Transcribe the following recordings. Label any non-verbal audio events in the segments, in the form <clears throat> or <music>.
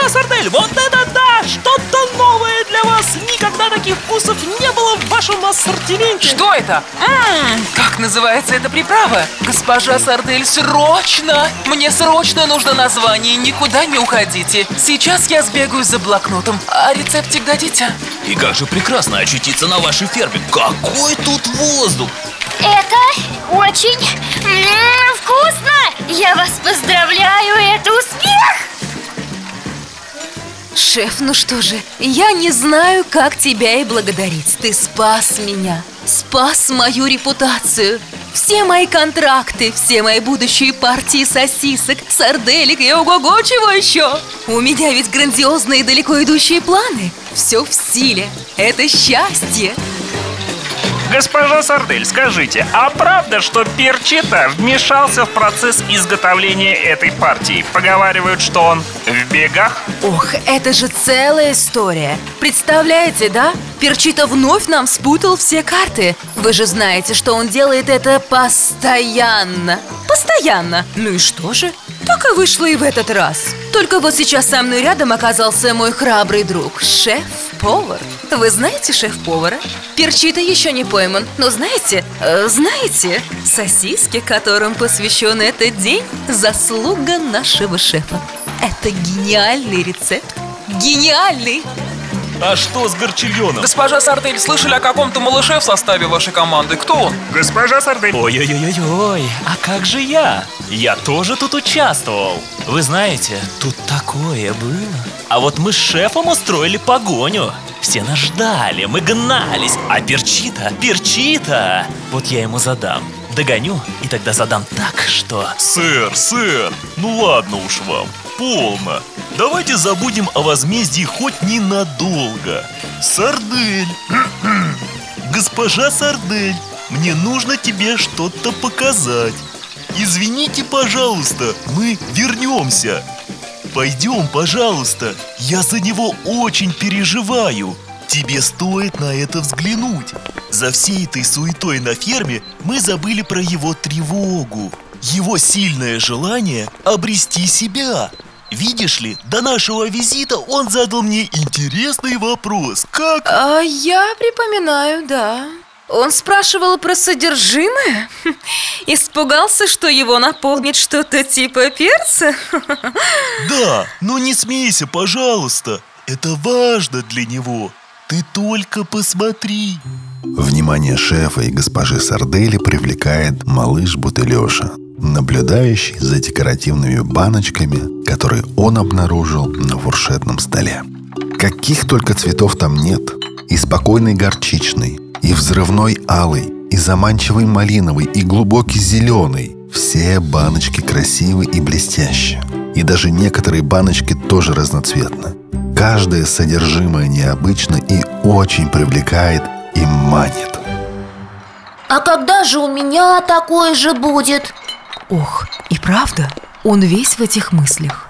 Госпожа Сардель, вот это да! Что-то новое для вас! Никогда таких вкусов не было в вашем ассортименте! Что это? Ммм, как называется эта приправа? Госпожа Сардель, срочно! Мне срочно нужно название, никуда не уходите. Сейчас я сбегаю за блокнотом. А рецептик дадите? И как же прекрасно очутиться на вашей ферме! Какой тут воздух! Это очень вкусно! Я вас поздравляю, это успех! Шеф, ну что же, я не знаю, как тебя и благодарить. Ты спас меня, спас мою репутацию. Все мои контракты, все мои будущие партии сосисок, сарделек и ого-го, чего еще? У меня ведь грандиозные далеко идущие планы. Все в силе. Это счастье. Госпожа Сардель, скажите, а правда, что Перчита вмешался в процесс изготовления этой партии? Поговаривают, что он в бегах? Ох, это же целая история. Представляете, да? Перчита вновь нам спутал все карты. Вы же знаете, что он делает это постоянно. Постоянно. Ну и что же? Так и вышло и в этот раз. Только вот сейчас со мной рядом оказался мой храбрый друг, шеф-повар. Вы знаете шеф-повара? Перчита еще не пойман, но знаете, э, знаете, сосиски, которым посвящен этот день, заслуга нашего шефа. Это гениальный рецепт. Гениальный! А что с горчильоном? Госпожа Сардель, слышали о каком-то малыше в составе вашей команды? Кто он? Госпожа Сардель, Ой-ой-ой-ой, а как же я? Я тоже тут участвовал. Вы знаете, тут такое было. А вот мы с шефом устроили погоню. Все нас ждали, мы гнались. А Перчита, Перчита! Вот я ему задам. Догоню, и тогда задам так, что... Сэр, сэр, ну ладно уж вам, полно. Давайте забудем о возмездии хоть ненадолго. Сардель, <clears throat> госпожа Сардель, мне нужно тебе что-то показать. Извините, пожалуйста, мы вернемся. Пойдем, пожалуйста, я за него очень переживаю. Тебе стоит на это взглянуть. За всей этой суетой на ферме мы забыли про его тревогу. Его сильное желание обрести себя. Видишь ли, до нашего визита он задал мне интересный вопрос. Как... А я припоминаю, да. Он спрашивал про содержимое? <laughs> Испугался, что его наполнит что-то типа перца? <laughs> Да, но не смейся, пожалуйста. Это важно для него. Ты только посмотри. Внимание шефа и госпожи Сардели привлекает малыш Бутылеша, наблюдающий за декоративными баночками, которые он обнаружил на фуршетном столе. Каких только цветов там нет. И спокойный горчичный, и взрывной алый, и заманчивый малиновый, и глубокий зеленый. Все баночки красивы и блестящие. И даже некоторые баночки тоже разноцветны. Каждое содержимое необычно и очень привлекает и манит. А когда же у меня такое же будет? Ох, и правда, он весь в этих мыслях.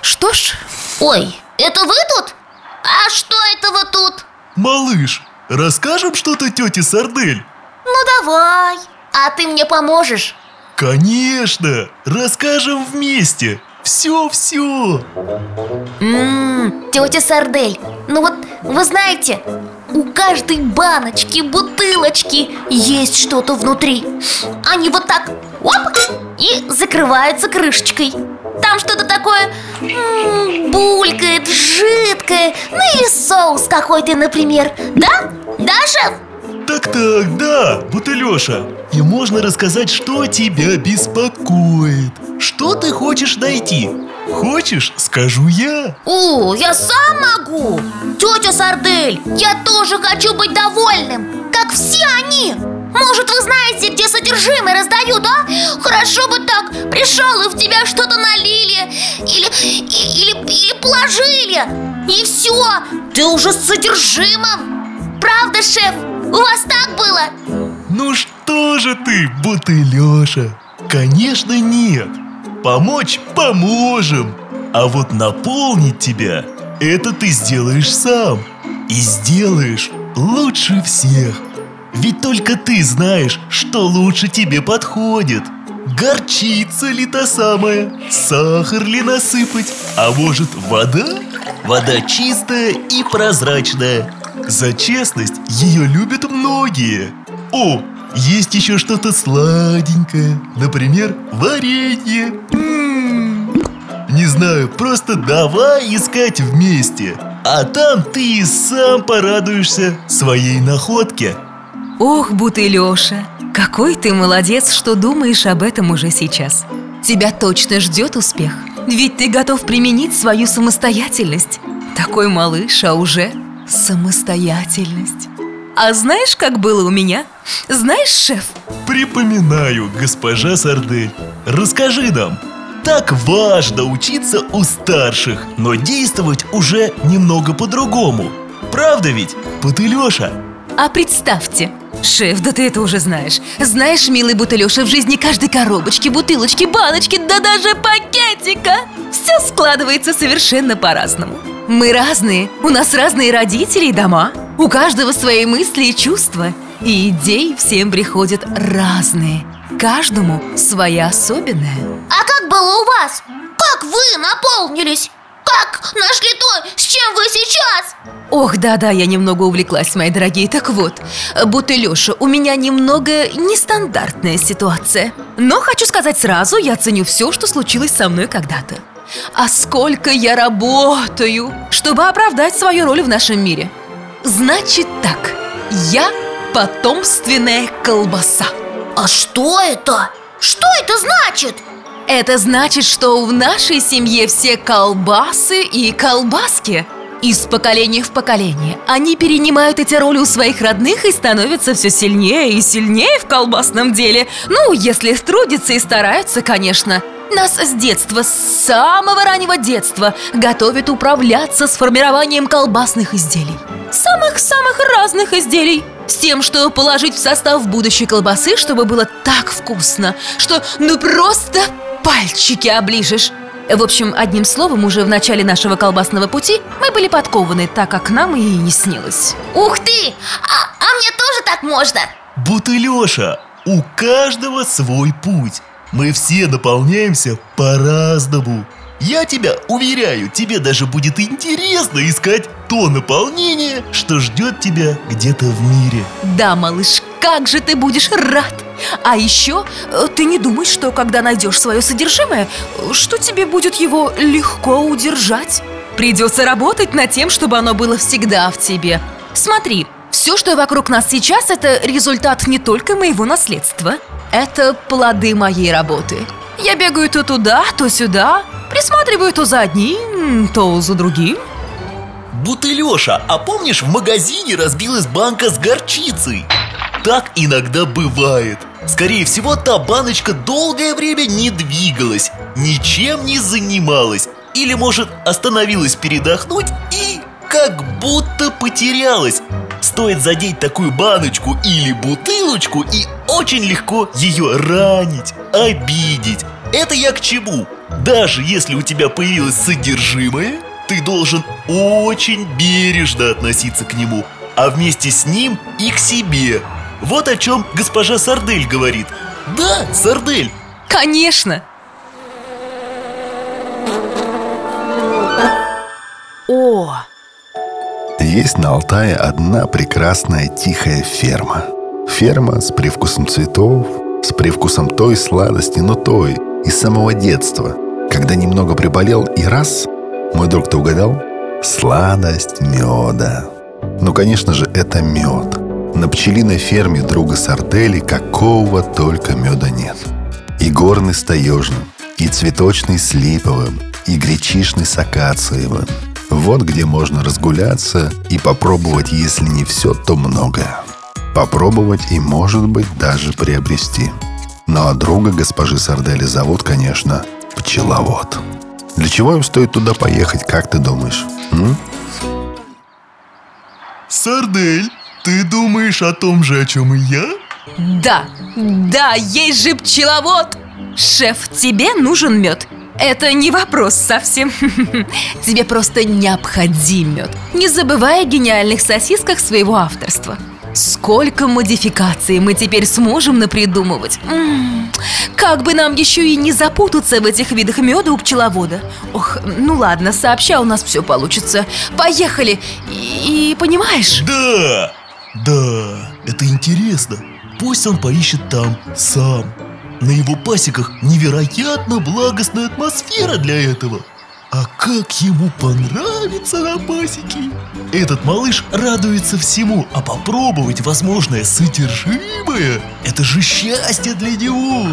Что ж, Ой, это вы тут? А что это вы тут? Малыш, расскажем что-то тете Сардель? Ну давай, а ты мне поможешь? Конечно, расскажем вместе. Все-все. Ммм, тетя Сардель, ну вот вы знаете, у каждой баночки, бутылочки есть что-то внутри Они вот так, оп, и закрываются крышечкой Там что-то такое м, булькает, жидкое Ну и соус какой-то, например Да? Да, шеф? Так-так, да, Бутылеша. И можно рассказать, что тебя беспокоит. Что ты хочешь найти? Хочешь, скажу я. О, я сам могу! Тетя Сардель, я тоже хочу быть довольным, как все они! Может, вы знаете, где содержимое раздают, а? Хорошо бы так, пришел и в тебя что-то налили Или, или, или положили И все, ты уже с содержимым Правда, шеф? У вас так было? Ну что же ты, Бутылеша? Конечно нет. Помочь поможем. А вот наполнить тебя, это ты сделаешь сам. И сделаешь лучше всех. Ведь только ты знаешь, что лучше тебе подходит. горчица ли та самая, сахар ли насыпать, а может вода? Вода чистая и прозрачная. За честность ее любят многие. О, есть еще что-то сладенькое, например, варенье. Не знаю, просто давай искать вместе. А там ты и сам порадуешься своей находке. Ох, Бутылёша, какой ты молодец, что думаешь об этом уже сейчас. Тебя точно ждет успех, ведь ты готов применить свою самостоятельность. Такой малыш, а уже самостоятельность. А знаешь, как было у меня? Знаешь, шеф? Припоминаю, госпожа Сардель. Расскажи нам. Так важно учиться у старших, но действовать уже немного по-другому. Правда ведь, Путылёша? А представьте, шеф, да ты это уже знаешь Знаешь, милый Бутылёша, в жизни каждой коробочки, бутылочки, баночки, да даже пакетика Все складывается совершенно по-разному Мы разные, у нас разные родители и дома У каждого свои мысли и чувства И идеи всем приходят разные Каждому своя особенная А как было у вас? Как вы наполнились? Как нашли то, с чем вы сейчас? Ох, да-да, я немного увлеклась, мои дорогие Так вот, Бутылёша, у меня немного нестандартная ситуация Но хочу сказать сразу, я ценю все, что случилось со мной когда-то А сколько я работаю, чтобы оправдать свою роль в нашем мире Значит так, я потомственная колбаса А что это? Что это значит? Это значит, что в нашей семье все колбасы и колбаски Из поколения в поколение. Они перенимают эти роли у своих родных и становятся все сильнее и сильнее в колбасном деле. Ну, если трудятся и стараются, конечно. Нас с детства, с самого раннего детства готовят управляться с формированием колбасных изделий. Самых-самых разных изделий. С тем, что положить в состав будущей колбасы, чтобы было так вкусно Что ну просто пальчики оближешь В общем, одним словом, уже в начале нашего колбасного пути мы были подкованы, так как нам и не снилось Ух ты! А, а мне тоже так можно? Бутылёша, у каждого свой путь. Мы все наполняемся по-разному. Я тебя уверяю, тебе даже будет интересно искать то наполнение, что ждет тебя где-то в мире. Да, малыш, как же ты будешь рад! А еще э, ты не думай, что когда найдешь свое содержимое, что тебе будет его легко удержать. Придется работать над тем, чтобы оно было всегда в тебе. Смотри, все, что вокруг нас сейчас, это результат не только моего наследства. Это плоды моей работы. Я бегаю то туда, то сюда, присматриваю то за одним, то за другим. Бутылёша, а помнишь, в магазине разбилась банка с горчицей? Так иногда бывает. Скорее всего, та баночка долгое время не двигалась, ничем не занималась. Или, может, остановилась передохнуть и как будто потерялась. Стоит задеть такую баночку или бутылочку, и очень легко ее ранить, обидеть. Это я к чему? Даже если у тебя появилось содержимое, ты должен очень бережно относиться к нему, а вместе с ним и к себе. Вот о чем госпожа Сардель говорит. Да, Сардель, Конечно! О, Есть на Алтае одна прекрасная тихая ферма. Ферма с привкусом цветов, с привкусом той сладости, но той, из самого детства. Когда немного приболел и раз, мой друг, ты угадал? Сладость меда. Ну, конечно же, это мед. На пчелиной ферме друга Сардели какого только меда нет. И горный с таежным, и цветочный с липовым, и гречишный с акациевым. Вот где можно разгуляться и попробовать, если не все, то многое. Попробовать и, может быть, даже приобрести. Ну а друга госпожи Сардели зовут, конечно, Пчеловод. Для чего им стоит туда поехать, как ты думаешь? м? Сардель, ты думаешь о том же, о чем и я? да, да, есть же пчеловод! Шеф, тебе нужен мед. Это не вопрос совсем. <laughs> Тебе просто необходим мед. Не забывай о гениальных сосисках своего авторства. Сколько модификаций мы теперь сможем напридумывать. М, Как бы нам еще и не запутаться в этих видах меда у пчеловода. Ох, ну ладно, сообща у нас все получится. Поехали. И, и понимаешь, Да, да, это интересно. Пусть он поищет там сам. На его пасеках невероятно благостная атмосфера для этого. А как ему понравится на пасеке? Этот малыш радуется всему, а попробовать возможное содержимое – это же счастье для него.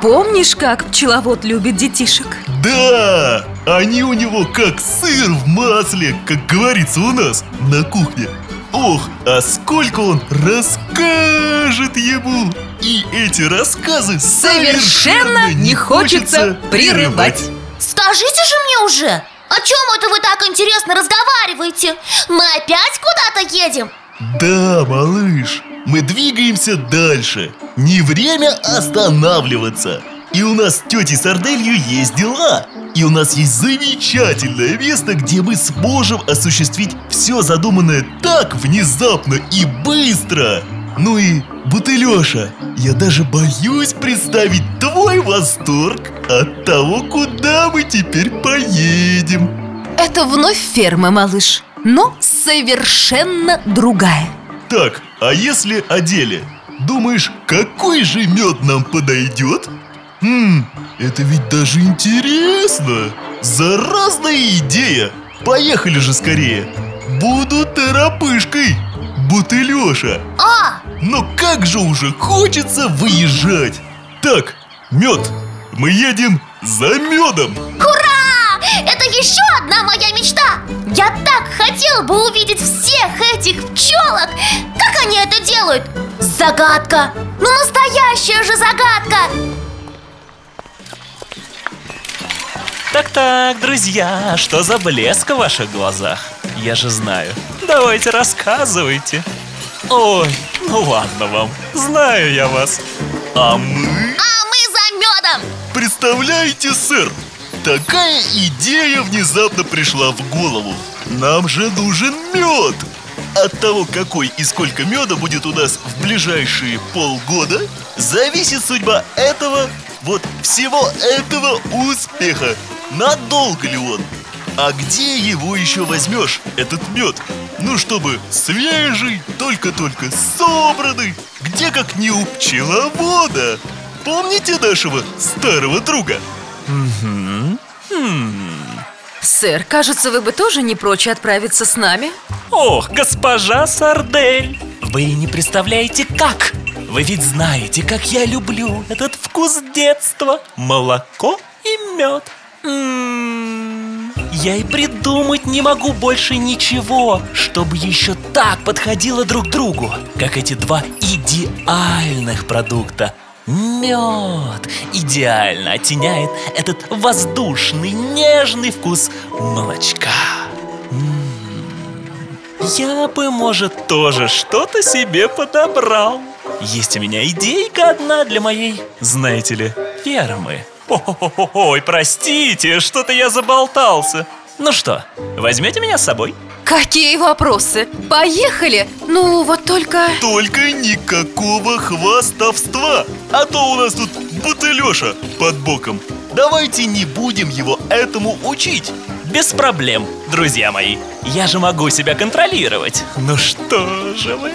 помнишь, как пчеловод любит детишек? Да, они у него как сыр в масле, как говорится у нас на кухне. Ох, а сколько он расскажет ему! И эти рассказы Совершенно не хочется прерывать. Скажите же мне уже, о чем это вы так интересно разговариваете? Мы опять куда-то едем? Да, малыш, мы двигаемся дальше. Не время останавливаться. И у нас с тетей Сарделью есть дела. И у нас есть замечательное место, где мы сможем осуществить все задуманное так внезапно и быстро. Ну и, Бутылеша, я даже боюсь представить твой восторг от того, куда мы теперь поедем. Это вновь ферма, малыш, но совершенно другая. Так, а если о деле? Думаешь, какой же мед нам подойдет? Хм, это ведь даже интересно. Заразная идея. Поехали же скорее. Буду торопышкой, бутылеша. А, Но как же уже хочется выезжать. Так, мед. Мы едем за медом. ура! Это еще одна моя мечта! Я так хотел бы увидеть всех этих пчелок! Как они это делают? Загадка! Ну настоящая же загадка! Так-так, друзья, что за блеск в ваших глазах? Я же знаю. Давайте рассказывайте. Ой, ну ладно вам. Знаю я вас. А мы... А мы за медом! Представляете, сэр, такая идея внезапно пришла в голову. Нам же нужен мед. От того, какой и сколько меда будет у нас в ближайшие полгода, зависит судьба этого, вот всего этого успеха. Надолго ли он? А где его еще возьмешь, этот мед? Ну, чтобы свежий, только-только собранный, где как не у пчеловода. Помните нашего старого друга? Сэр, кажется, вы бы тоже не прочь отправиться с нами? Ох, госпожа Сардель! Вы и не представляете, как! Вы ведь знаете, как я люблю этот вкус детства Молоко и мед. Я и придумать не могу больше ничего Чтобы еще так подходило друг другу Как эти два идеальных продукта Мед идеально оттеняет этот воздушный, нежный вкус молочка я бы, может, тоже что-то себе подобрал. Есть у меня идейка одна для моей, знаете ли, фермы. Ой, простите, что-то я заболтался. Ну что, возьмете меня с собой? Какие вопросы? Поехали! Ну, вот только... Только никакого хвастовства А то у нас тут бутылеша под боком Давайте не будем его этому учить Без проблем, друзья мои. Я же могу себя контролировать. Ну что же вы?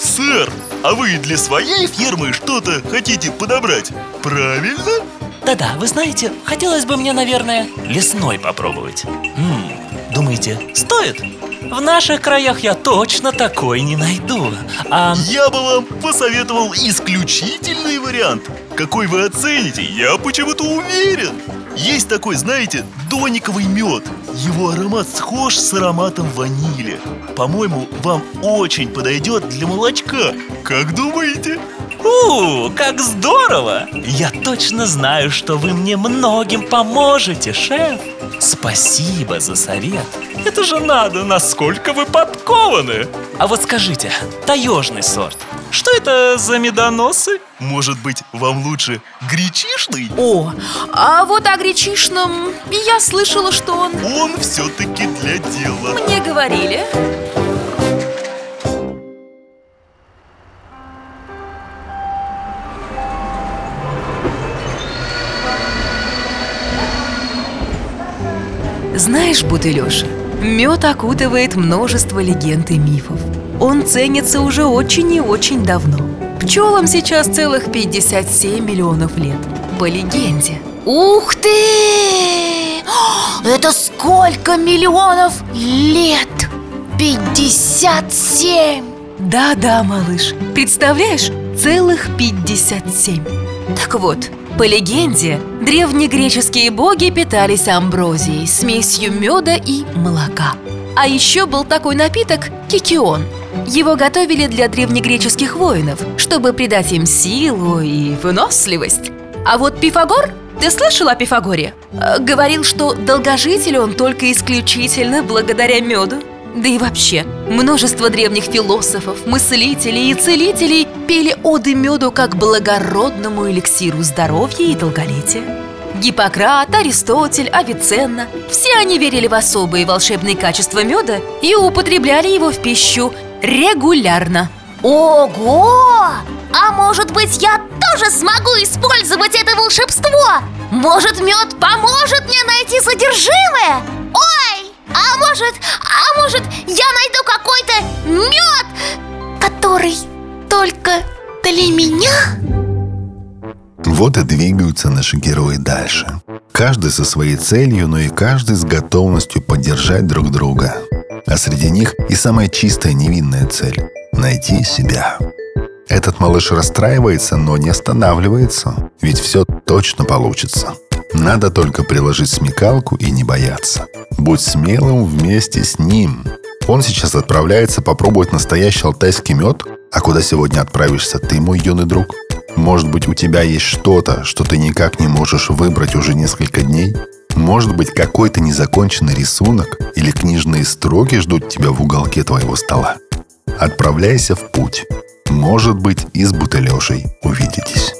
Сэр, а вы для своей фермы что-то хотите подобрать? Правильно? Да-да, вы знаете, хотелось бы мне, наверное, лесной попробовать. М, думаете, стоит? В наших краях я точно такой не найду. А Я бы вам посоветовал исключительный вариант Какой вы оцените, я почему-то уверен Есть такой, знаете, дониковый мед Его аромат схож с ароматом ванили По-моему, вам очень подойдет для молочка Как думаете? У, как здорово! Я точно знаю, что вы мне многим поможете, шеф. Спасибо за совет. Это же надо, насколько вы подкованы. А вот скажите, таежный сорт, что это за медоносы? Может быть, вам лучше гречишный? О, а вот о гречишном я слышала, что он... Он все-таки для дела Мне говорили. Знаешь, Бутылеша, мед окутывает множество легенд и мифов. Он ценится уже очень и очень давно. Пчелам сейчас целых 57 миллионов лет. По легенде. Ух ты! Это сколько миллионов лет? 57! Да-да, малыш, представляешь, целых 57 Так вот, по легенде, древнегреческие боги питались амброзией, смесью меда и молока А еще был такой напиток – кикион Его готовили для древнегреческих воинов, чтобы придать им силу и выносливость А вот Пифагор ты слышал о Пифагоре? Э, говорил, что долгожитель он только исключительно благодаря меду. Да и вообще, множество древних философов, мыслителей и целителей пели оды меду как благородному эликсиру здоровья и долголетия. Гиппократ, Аристотель, Авиценна – все они верили в особые волшебные качества меда и употребляли его в пищу регулярно. Ого! А может быть, я тоже смогу использовать это волшебство? Может, мед поможет мне найти содержимое? Ой! А может, а может, я найду какой-то мед, который только для меня? Вот и двигаются наши герои дальше. Каждый со своей целью, но и каждый с готовностью поддержать друг друга. А среди них и самая чистая невинная цель – найти себя. Этот малыш расстраивается, но не останавливается, ведь все точно получится. Надо только приложить смекалку и не бояться. Будь смелым вместе с ним. Он сейчас отправляется попробовать настоящий алтайский мед, а куда сегодня отправишься ты, мой юный друг? Может быть, у тебя есть что-то, что ты никак не можешь выбрать уже несколько дней? Может быть, какой-то незаконченный рисунок или книжные строки ждут тебя в уголке твоего стола? Отправляйся в путь. Может быть, и с Бутылешей увидитесь.